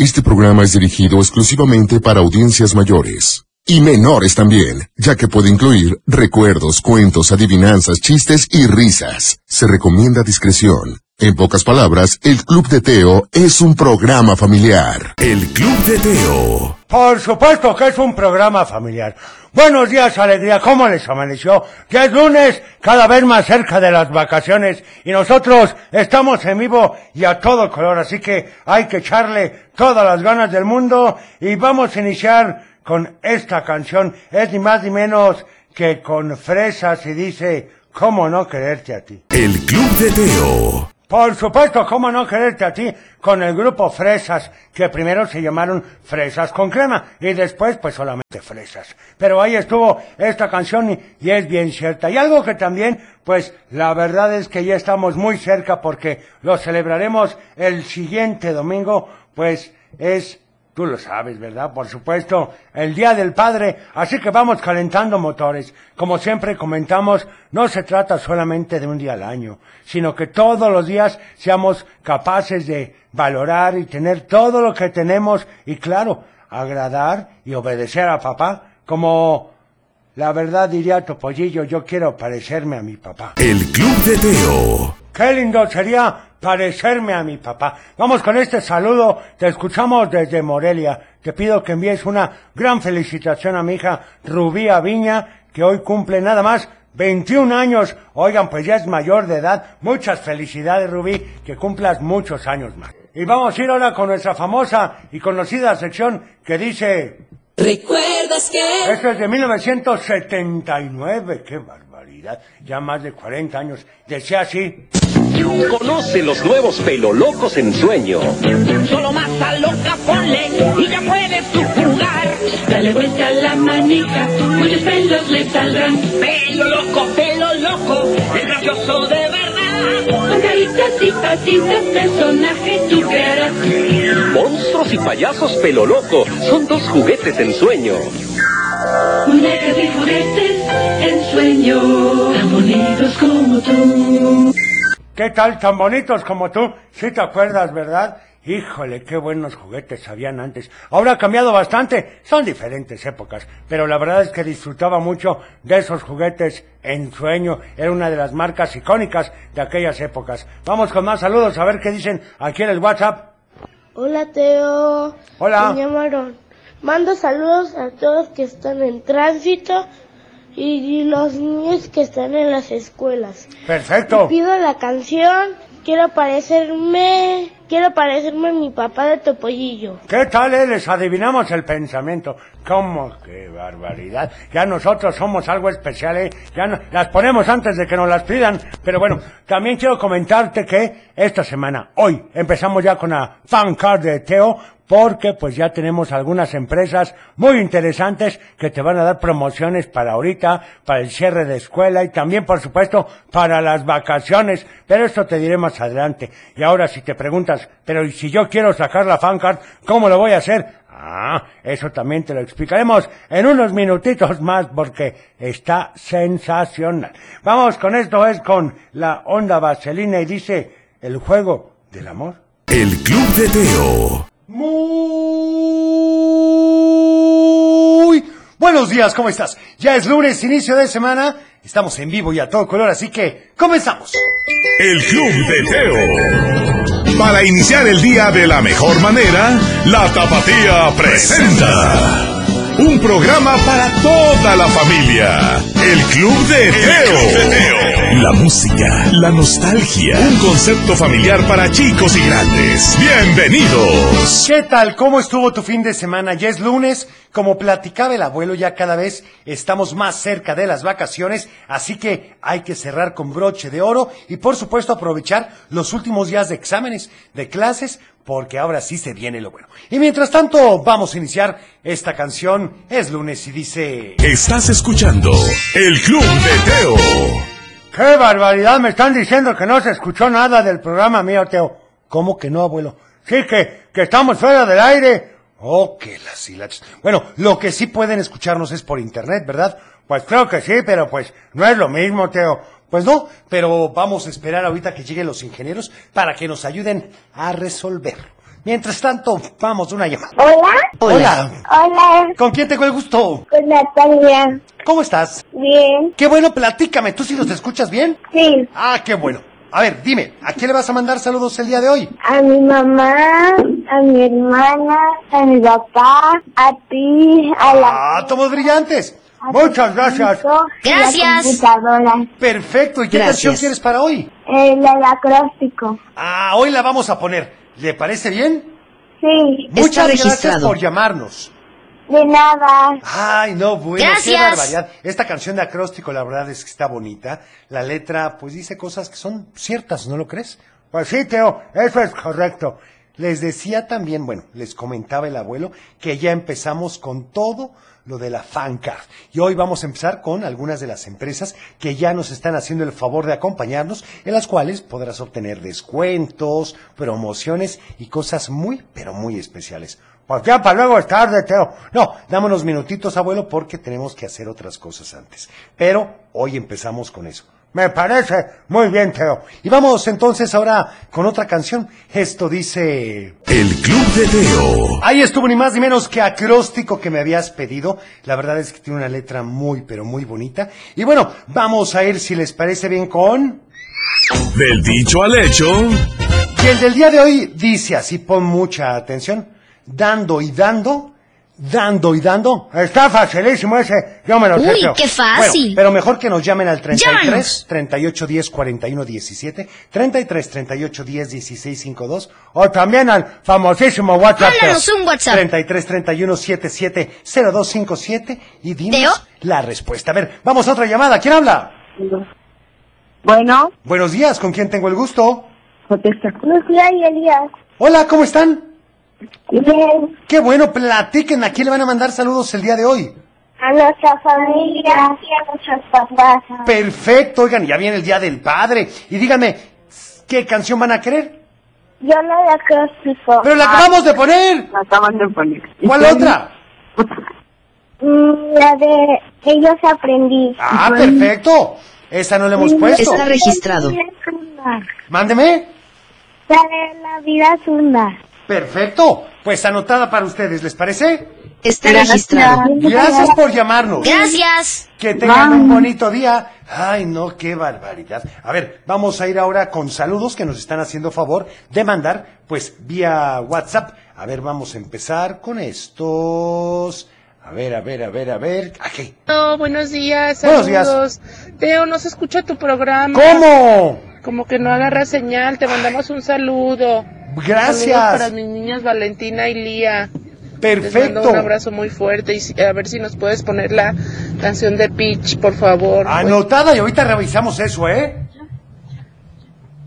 Este programa es dirigido exclusivamente para audiencias mayores. Y menores también, ya que puede incluir recuerdos, cuentos, adivinanzas, chistes y risas. Se recomienda discreción. En pocas palabras, el Club de Teo es un programa familiar. El Club de Teo. Por supuesto que es un programa familiar. Buenos días, alegría. ¿Cómo les amaneció? Ya es lunes, cada vez más cerca de las vacaciones. Y nosotros estamos en vivo y a todo color. Así que hay que echarle todas las ganas del mundo. Y vamos a iniciar con esta canción. Es ni más ni menos que con fresas y dice, ¿cómo no quererte a ti? El Club de Teo. Por supuesto, ¿cómo no quererte a ti? Con el grupo Fresas, que primero se llamaron Fresas con crema y después pues solamente Fresas. Pero ahí estuvo esta canción y, es bien cierta. Y algo que también, pues la verdad es que ya estamos muy cerca porque lo celebraremos el siguiente domingo, pues es Tú lo sabes, ¿verdad? Por supuesto, el Día del Padre, así que vamos calentando motores. Como siempre comentamos, no se trata solamente de un día al año, sino que todos los días seamos capaces de valorar y tener todo lo que tenemos y claro, agradar y obedecer a papá, como la verdad diría Topollillo, yo quiero parecerme a mi papá. El Club de Teo. Qué lindo sería parecerme a mi papá. Vamos con este saludo. Te escuchamos desde Morelia. Te pido que envíes una gran felicitación a mi hija Rubí Viña, que hoy cumple nada más 21 años. Oigan, pues ya es mayor de edad. Muchas felicidades, Rubí. Que cumplas muchos años más. Y vamos a ir ahora con nuestra famosa y conocida sección que dice... ¿Recuerdas que? Esto es de 1979. ¡Qué Ya más de 40 años. Decía así... Conoce los nuevos pelo locos en sueño. Solo más a loca ponle y ya puedes tú jugar. Dale vuelta a la manija, muchos pelos le saldrán. Pelo loco, pelo loco, es gracioso de verdad. Con caritas y patitas, personajes tú crearás. Monstruos y payasos pelo loco son dos juguetes en sueño. Muñecas y juguetes en sueño, tan bonitos como tú. ¿Qué tal? Tan bonitos como tú. Sí te acuerdas, ¿verdad? Híjole, qué buenos juguetes habían antes. Ahora ha cambiado bastante. Son diferentes épocas. Pero la verdad es que disfrutaba mucho de esos juguetes en sueño. Era una de las marcas icónicas de aquellas épocas. Vamos con más saludos a ver qué dicen aquí en el WhatsApp. Hola, Teo. Hola. Me llamaron. Mando saludos a todos que están en tránsito y los niños que están en las escuelas. Perfecto. Y pido la canción. Quiero parecerme, quiero parecerme a mi papá de Topollillo. ¿Qué tal, eh? Les adivinamos el pensamiento. ¿Cómo? ¡Qué barbaridad! Ya nosotros somos algo especial, ¿eh? Ya no, las ponemos antes de que nos las pidan. Pero bueno, también quiero comentarte que esta semana, hoy, empezamos ya con la fan card de Teo, porque pues ya tenemos algunas empresas muy interesantes que te van a dar promociones para ahorita, para el cierre de escuela y también por supuesto para las vacaciones, pero esto te diré más adelante. Y ahora si te preguntas, pero ¿y si yo quiero sacar la fan card, cómo lo voy a hacer? Ah, eso también te lo explicaremos en unos minutitos más porque está sensacional. Vamos con esto, es con la onda vaselina y dice el juego del amor. El Club de Teo. Muy buenos días, ¿cómo estás? Ya es lunes, inicio de semana, estamos en vivo y a todo color, así que comenzamos. El Club de Teo. Para iniciar el día de la mejor manera, la Tapatía presenta un programa para toda la familia. El Club de Teo. La música, la nostalgia, un concepto familiar para chicos y grandes. Bienvenidos. ¿Qué tal? ¿Cómo estuvo tu fin de semana? Ya es lunes. Como platicaba el abuelo, ya cada vez estamos más cerca de las vacaciones, así que hay que cerrar con broche de oro y por supuesto aprovechar los últimos días de exámenes, de clases, porque ahora sí se viene lo bueno. Y mientras tanto, vamos a iniciar esta canción. Es lunes y dice... Estás escuchando El Club de Teo. ¡Qué barbaridad! Me están diciendo que no se escuchó nada del programa mío, Teo. ¿Cómo que no, abuelo? Sí, que, que estamos fuera del aire. Oh, que las hilachas. Bueno, lo que sí pueden escucharnos es por internet, ¿verdad? Pues creo que sí, pero pues no es lo mismo, Teo. Pues no, pero vamos a esperar ahorita que lleguen los ingenieros para que nos ayuden a resolver. Mientras tanto, vamos, una llamada. Hola. Hola. Hola. ¿Con quién tengo el gusto? Con Natalia. ¿Cómo estás? Bien. Qué bueno, platícame. ¿Tú sí los escuchas bien? Sí. Ah, qué bueno. A ver, dime, ¿a quién le vas a mandar saludos el día de hoy? A mi mamá, a mi hermana, a mi papá, a ti, a la... Ah, tomos brillantes. Muchas gracias. Gracias. Perfecto. ¿Y qué Gracias. canción quieres para hoy? El, el acróstico. Ah, hoy la vamos a poner. ¿Le parece bien? Sí. Muchas gracias registrado. por llamarnos. De nada. Ay, no, bueno, qué Gracias. barbaridad. Esta canción de acróstico, la verdad es que está bonita. La letra, pues dice cosas que son ciertas, ¿no lo crees? Pues sí, Teo, eso es correcto. Les decía también, bueno, les comentaba el abuelo que ya empezamos con todo lo de la fancard. Y hoy vamos a empezar con algunas de las empresas que ya nos están haciendo el favor de acompañarnos, en las cuales podrás obtener descuentos, promociones y cosas muy, pero muy especiales. Ya para luego es tarde, Teo. No, dame unos minutitos, abuelo, porque tenemos que hacer otras cosas antes. Pero hoy empezamos con eso. Me parece muy bien, Teo. Y vamos entonces ahora con otra canción. Esto dice... El Club de Teo. Ahí estuvo ni más ni menos que acróstico que me habías pedido. La verdad es que tiene una letra muy, pero muy bonita. Y bueno, vamos a ir, si les parece bien, con... Del dicho al hecho. Y el del día de hoy dice así, pon mucha atención. Dando y dando, dando y dando. Está facilísimo ese, yo me lo sé. Uy, qué fácil. Bueno, pero mejor que nos llamen al 33 Llámanos. 38 10 41 17, 33 38 10 16 52 o también al famosísimo WhatsApp. Mándanos un WhatsApp. 33 31 77 0257 y dinos Teo. la respuesta. A ver, vamos a otra llamada. ¿Quién habla? Bueno. Buenos días, ¿con quién tengo el gusto? Lucía y Elías. Hola, ¿cómo están? Bien. Qué bueno, platiquen. ¿A quién le van a mandar saludos el día de hoy? A nuestra familia y a nuestros papás. Perfecto, oigan, ya viene el Día del Padre. Y díganme, ¿qué canción van a querer? Yo la de acróstico. Pero la acabamos de poner. La acaban de poner. ¿Cuál otra? Mm, La de Ellos aprendí. Ah, perfecto. Esa no la hemos puesto. Está registrado. La vida es una. Mándeme. La de La vida es una. Perfecto. Pues anotada para ustedes, ¿les parece? Está registrado. Gracias por llamarnos. Gracias. Que tengan un bonito día. Ay, no, qué barbaridad. A ver, vamos a ir ahora con saludos que nos están haciendo favor de mandar, pues, vía WhatsApp. A ver, vamos a empezar con estos. A ver, a ver, a ver, a ver. Aquí. No, buenos días, Buenos días. saludos. Teo, no se escucha tu programa. ¿Cómo? Como que no agarra señal, te mandamos un saludo. Saludos Gracias. para mis niñas Valentina y Lía. Les mando Perfecto. un abrazo muy fuerte y a ver si nos puedes poner la canción de Peach, por favor. Anotada y ahorita revisamos eso, ¿eh?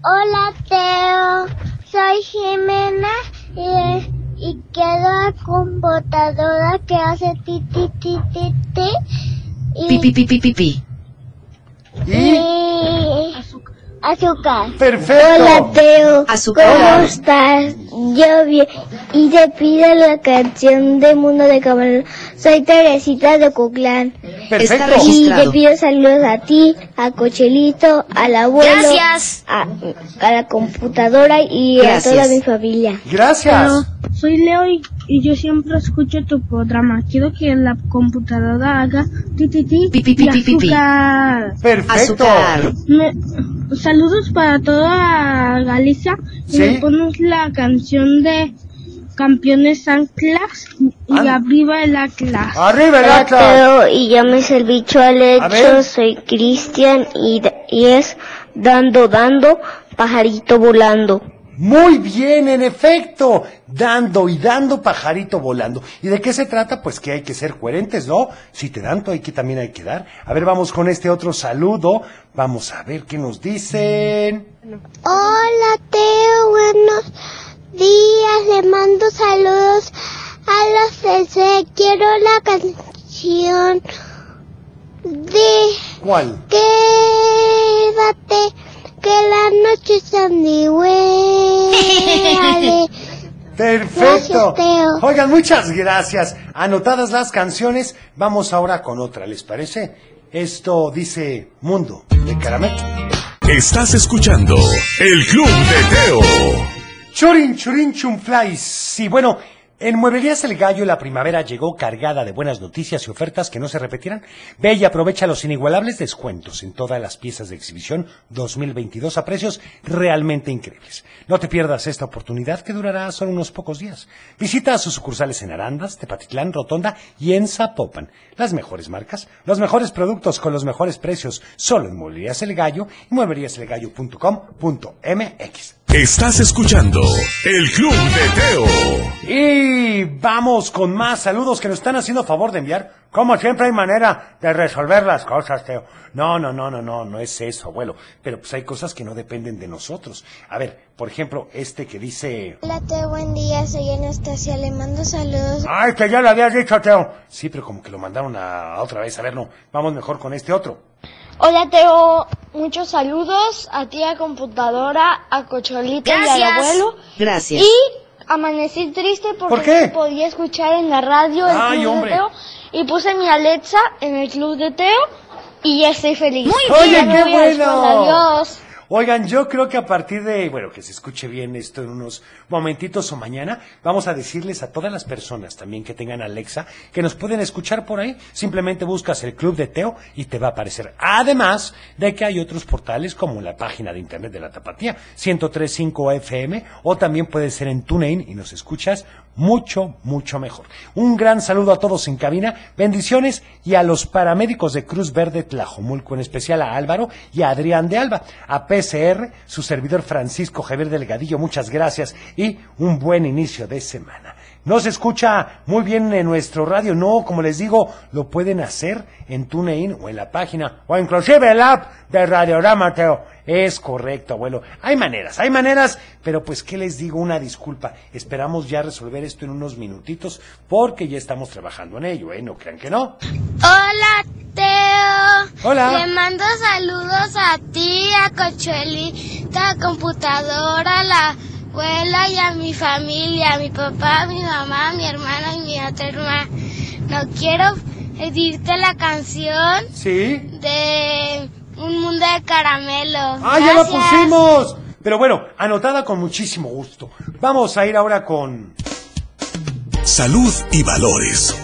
Hola, Teo. Soy Jimena y, y quiero la computadora que hace ti, ti, ti, ti, ti. Y, Pi, pi, pi, pi, pi, pi. Y y azúcar. perfecto. Hola, Teo. Azúcar. ¿Cómo estás? Yo bien. Y te pido la canción de Mundo de Camarón. Soy Teresita de Cuclán. Perfecto. Y te pido saludos a ti, a Cochelito, al abuelo. Gracias. A, a la computadora y Gracias. a toda mi familia. Gracias. Soy Leo y, y yo siempre escucho tu programa. Quiero que la computadora haga ti ti ti Pi, pi, pi, y pi, pi, pi. azúcar. Perfecto. Azúcar. Me- saludos para toda Galicia. Y Sí. me pones la canción de Campeones Anclas y Ah. arriba el Atlas. Arriba el Atlas. Y ya me bicho al hecho. Soy Cristian y, y es dando, dando, pajarito volando. Muy bien, en efecto. Dando y dando pajarito volando. ¿Y de qué se trata? Pues que hay que ser coherentes, ¿no? Si te dan, hay que también hay que dar. A ver, vamos con este otro saludo. Vamos a ver qué nos dicen. Hola Teo, buenos días, le mando saludos a los CC. Quiero la canción de ¿Cuál? Quédate, que la noche es sandigüe. Perfecto. Gracias. Oigan, muchas gracias. Anotadas las canciones, vamos ahora con otra, ¿les parece? Esto dice Mundo de Caramelo. Estás escuchando El Club de Teo. Churin, churin, chumflies. Sí, bueno, en Mueblerías El Gallo la primavera llegó cargada de buenas noticias y ofertas que no se repetirán. Ve y aprovecha los inigualables descuentos en todas las piezas de exhibición 2022 a precios realmente increíbles. No te pierdas esta oportunidad que durará solo unos pocos días. Visita sus sucursales en Arandas, Tepatitlán, Rotonda y en Zapopan. Las mejores marcas, los mejores productos con los mejores precios, solo en Mueblerías El Gallo y muebleríaselgallo.com.mx. Estás escuchando El Club de Teo. Y vamos con más saludos que nos están haciendo favor de enviar. Como siempre hay manera de resolver las cosas, Teo. No, no, no, no, no, no es eso, abuelo. Pero pues hay cosas que no dependen de nosotros. A ver, por ejemplo, este que dice... Hola Teo, buen día, soy Anastasia, le mando saludos. Ay, que ya lo habías dicho, Teo. Sí, pero como que lo mandaron a, a otra vez. A ver, no, vamos mejor con este otro. Hola Teo, muchos saludos a ti a computadora, a Cocholito y al Gracias. abuelo. Gracias. Y amanecí triste porque ¿Por qué? no podía escuchar en la radio el Ay, Club hombre. de Teo. Y puse mi Alexa en el Club de Teo y ya estoy feliz. Muy Oye, me qué bueno. Adiós. Oigan, yo creo que a partir de, bueno, que se escuche bien esto en unos momentitos o mañana, vamos a decirles a todas las personas también que tengan Alexa que nos pueden escuchar por ahí. Simplemente buscas el Club de Teo y te va a aparecer. Además de que hay otros portales como la página de internet de la Tapatía, 1035 FM, o también puede ser en TuneIn y nos escuchas mucho, mucho mejor. Un gran saludo a todos en cabina, bendiciones y a los paramédicos de Cruz Verde Tlajomulco, en especial a Álvaro y a Adrián de Alba, a PCR, su servidor Francisco Javier Delgadillo, muchas gracias y un buen inicio de semana. No se escucha muy bien en nuestro radio, no, como les digo, lo pueden hacer en TuneIn o en la página o inclusive el app de Radiorama, Teo. Es correcto, abuelo. Hay maneras, hay maneras, pero pues, ¿qué les digo? Una disculpa. Esperamos ya resolver esto en unos minutitos porque ya estamos trabajando en ello, ¿eh? No crean que no. Hola Teo. Hola. Le mando saludos a ti, a Cochuelita, a computadora, a la abuela y a mi familia, a mi papá, a mi mamá, a mi hermana y mi otra hermana. No quiero pedirte la canción ¿Sí? de Un Mundo de Caramelo. ¡Ah, ya lo Gracias. pusimos! Pero bueno, anotada con muchísimo gusto. Vamos a ir ahora con... Salud y valores.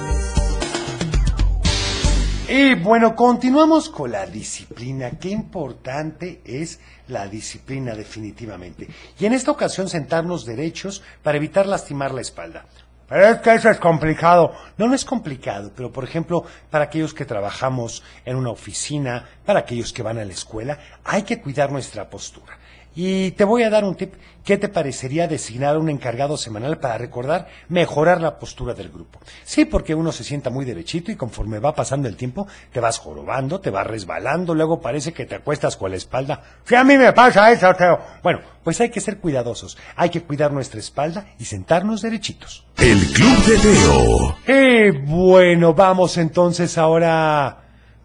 Y bueno, continuamos con la disciplina. Qué importante es la disciplina definitivamente. Y en esta ocasión sentarnos derechos para evitar lastimar la espalda. Pero es que eso es complicado. No, no es complicado, pero por ejemplo, para aquellos que trabajamos en una oficina, para aquellos que van a la escuela, hay que cuidar nuestra postura. Y te voy a dar un tip. ¿Qué te parecería designar un encargado semanal para recordar mejorar la postura del grupo? Sí, porque uno se sienta muy derechito y conforme va pasando el tiempo te vas jorobando, te vas resbalando, luego parece que te acuestas con la espalda. Sí, a mí me pasa eso, Teo. Bueno, pues hay que ser cuidadosos. Hay que cuidar nuestra espalda y sentarnos derechitos. El Club de Teo. Y bueno, vamos entonces ahora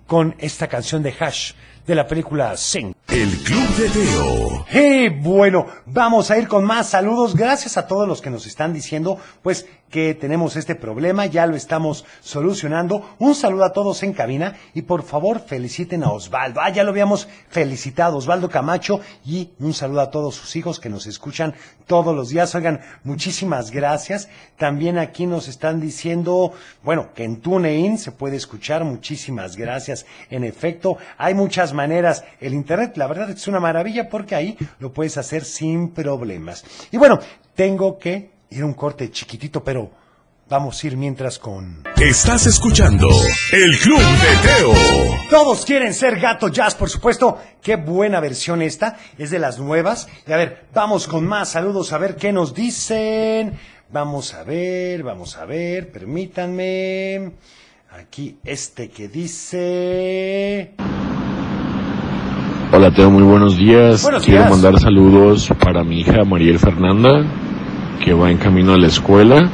con esta canción de Hash de la película Sing. El Club de Teo. Y bueno, vamos a ir con más saludos. Gracias a todos los que nos están diciendo, pues, que tenemos este problema, ya lo estamos solucionando. Un saludo a todos en cabina y por favor feliciten a Osvaldo. Ah, ya lo habíamos felicitado, Osvaldo Camacho, y un saludo a todos sus hijos que nos escuchan todos los días. Oigan, muchísimas gracias. También aquí nos están diciendo, bueno, que en TuneIn se puede escuchar. Muchísimas gracias. En efecto, hay muchas maneras. El Internet, la verdad es una maravilla porque ahí lo puedes hacer sin problemas. Y bueno, tengo que ir a un corte chiquitito, pero vamos a ir mientras con... Estás escuchando El Club de Teo. Todos quieren ser Gato Jazz, por supuesto. Qué buena versión esta. Es de las nuevas. Y a ver, vamos con más saludos a ver qué nos dicen. Vamos a ver, vamos a ver, permítanme. Aquí este que dice... Hola Teo, muy buenos días. Buenos Quiero días. mandar saludos para mi hija Mariel Fernanda, que va en camino a la escuela.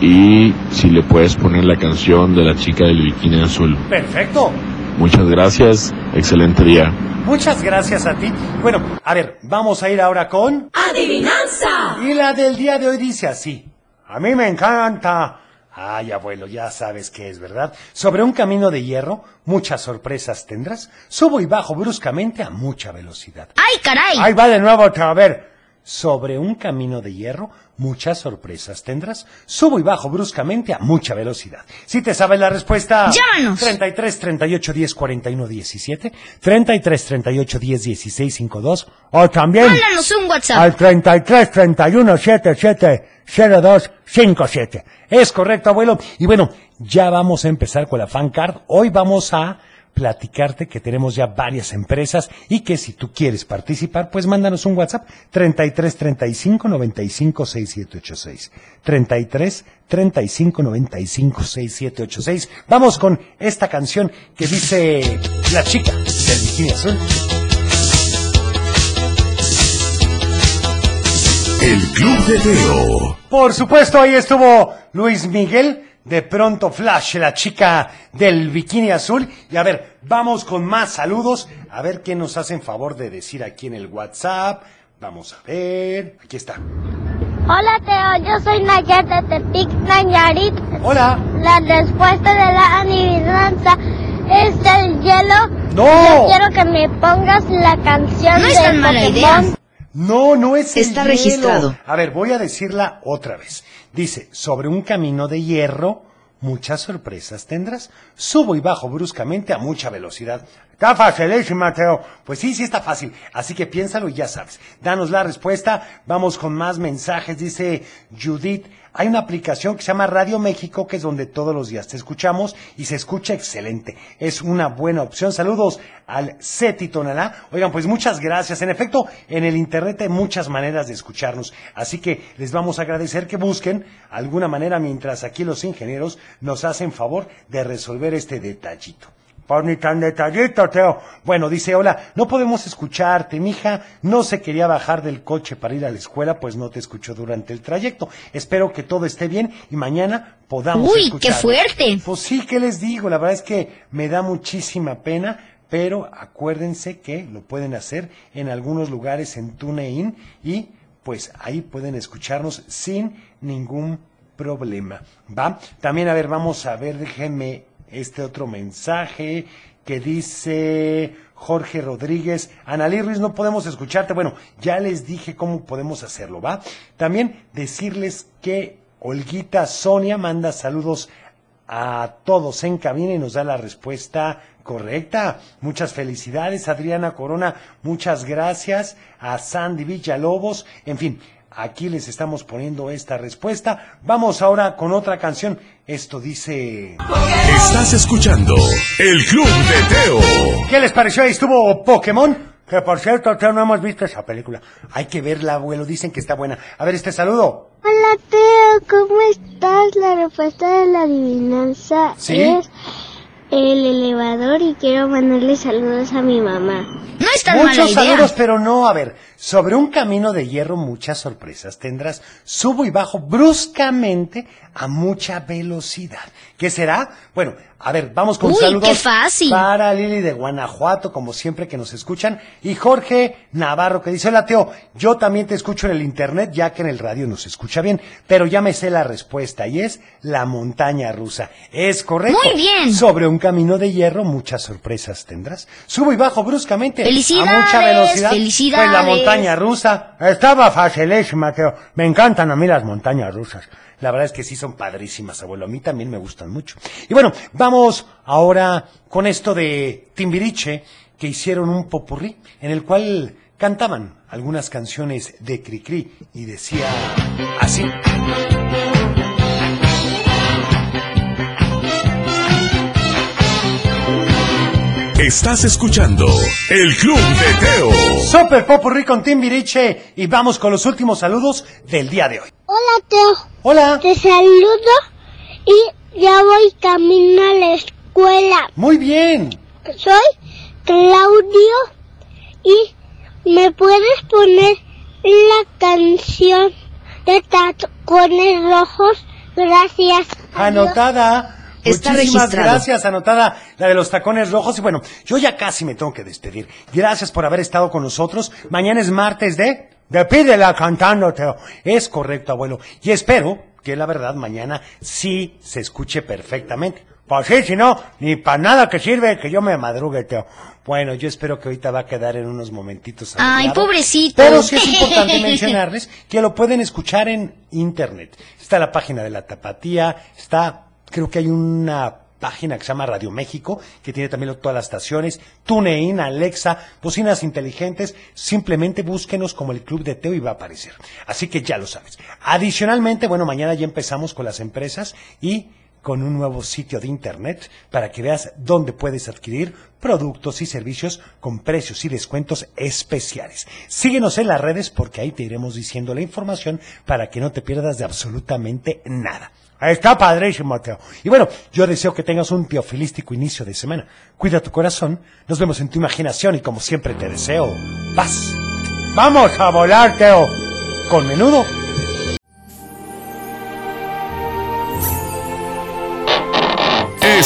Y si le puedes poner la canción de la chica del bikini azul. Perfecto. Muchas gracias, excelente día. Muchas gracias a ti. Bueno, a ver, vamos a ir ahora con... ¡Adivinanza! Y la del día de hoy dice así. A mí me encanta. Ay, abuelo, ya sabes qué es, ¿verdad? Sobre un camino de hierro, muchas sorpresas tendrás. Subo y bajo bruscamente a mucha velocidad. ¡Ay, caray! Ahí va de nuevo otra vez. Sobre un camino de hierro, muchas sorpresas tendrás. Subo y bajo bruscamente a mucha velocidad. Si te sabes la respuesta, Llámanos. 33 38 10 41 17, 33 38 10 16 52, o también Mándanos un WhatsApp. al 33 31 77 02 57. Es correcto, abuelo. Y bueno, ya vamos a empezar con la fan card. Hoy vamos a platicarte que tenemos ya varias empresas y que si tú quieres participar, pues mándanos un WhatsApp 33 35 95 6786. 33 35 95 6786. Vamos con esta canción que dice La chica del bikini azul. El Club de Teo. Por supuesto, ahí estuvo Luis Miguel. De pronto Flash, la chica del bikini azul. Y a ver, vamos con más saludos. A ver qué nos hacen favor de decir aquí en el WhatsApp. Vamos a ver. Aquí está. Hola Teo, yo soy Nayar de Tepic, Nayarit. Hola. La respuesta de la adivinanza es el hielo. ¡No! Yo quiero que me pongas la canción No de es tan mala Pokémon. idea. No, no es el Está hielo. registrado. A ver, voy a decirla otra vez. Dice, sobre un camino de hierro, muchas sorpresas tendrás. Subo y bajo bruscamente a mucha velocidad. Está facilísima, Teo. Pues sí, sí está fácil. Así que piénsalo y ya sabes. Danos la respuesta. Vamos con más mensajes. Dice Judith. Hay una aplicación que se llama Radio México, que es donde todos los días te escuchamos y se escucha excelente. Es una buena opción. Saludos al Seti Tonalá. Oigan, pues muchas gracias. En efecto, en el Internet hay muchas maneras de escucharnos. Así que les vamos a agradecer que busquen alguna manera mientras aquí los ingenieros nos hacen favor de resolver este detallito. Pues ni tan detallito, Teo. Bueno, dice, hola, no podemos escucharte, mija. No se quería bajar del coche para ir a la escuela, pues no te escuchó durante el trayecto. Espero que todo esté bien y mañana podamos Uy, escuchar. qué fuerte. Pues sí, ¿qué les digo? La verdad es que me da muchísima pena, pero acuérdense que lo pueden hacer en algunos lugares en TuneIn y pues ahí pueden escucharnos sin ningún problema. ¿Va? También, a ver, vamos a ver, déjenme este otro mensaje que dice Jorge Rodríguez. Analí Ruiz, no podemos escucharte. Bueno, ya les dije cómo podemos hacerlo, ¿va? También decirles que Olguita Sonia manda saludos a todos en cabina y nos da la respuesta correcta. Muchas felicidades, Adriana Corona. Muchas gracias a Sandy Villalobos. En fin, aquí les estamos poniendo esta respuesta. Vamos ahora con otra canción. Esto dice... Estás escuchando El Club de Teo. ¿Qué les pareció? Ahí estuvo Pokémon. Que por cierto, Teo, no hemos visto esa película. Hay que verla, abuelo. Dicen que está buena. A ver, este saludo. Hola Teo, ¿cómo estás? La respuesta de la adivinanza ¿Sí? es el elevador y quiero mandarle saludos a mi mamá. No es tan mala Muchos idea. saludos, pero no, a ver, sobre un camino de hierro muchas sorpresas tendrás. Subo y bajo bruscamente a mucha velocidad. ¿Qué será? Bueno, a ver, vamos con Uy, saludos qué fácil. para Lili de Guanajuato, como siempre que nos escuchan, y Jorge Navarro que dice, hola Teo, yo también te escucho en el internet, ya que en el radio nos escucha bien, pero ya me sé la respuesta, y es la montaña rusa. Es correcto. Muy bien. Sobre un camino de hierro muchas sorpresas tendrás. Subo y bajo bruscamente Felicidades, a mucha velocidad. felicidades. Pues la montaña rusa. Estaba facilísima, Teo. Me encantan a mí las montañas rusas. La verdad es que sí son padrísimas, abuelo. A mí también me gustan mucho. Y bueno, vamos ahora con esto de Timbiriche, que hicieron un popurrí, en el cual cantaban algunas canciones de Cricri y decía así. Estás escuchando El Club de Teo. Super popurrí con Timbiriche y vamos con los últimos saludos del día de hoy. Hola Teo, Hola. te saludo y ya voy camino a la escuela. Muy bien. Soy Claudio y me puedes poner la canción de Tacones Rojos. Gracias. Anotada. Está Muchísimas registrado. gracias, anotada la de los tacones rojos. Y bueno, yo ya casi me tengo que despedir. Gracias por haber estado con nosotros. Mañana es martes de... De pídela cantando, Teo. Es correcto, abuelo. Y espero que la verdad mañana sí se escuche perfectamente. Pues sí, si no, ni para nada que sirve que yo me madrugue, Teo. Bueno, yo espero que ahorita va a quedar en unos momentitos. Ay, pobrecito. Pero sí es importante mencionarles que lo pueden escuchar en internet. Está la página de la Tapatía, está, creo que hay una página que se llama Radio México, que tiene también todas las estaciones, TuneIn, Alexa, bocinas inteligentes, simplemente búsquenos como el Club de Teo y va a aparecer. Así que ya lo sabes. Adicionalmente, bueno, mañana ya empezamos con las empresas y con un nuevo sitio de internet para que veas dónde puedes adquirir productos y servicios con precios y descuentos especiales. Síguenos en las redes porque ahí te iremos diciendo la información para que no te pierdas de absolutamente nada. Está padrísimo, Teo. Y bueno, yo deseo que tengas un teofilístico inicio de semana. Cuida tu corazón, nos vemos en tu imaginación y como siempre te deseo paz. Vamos a volar, Teo. Con menudo.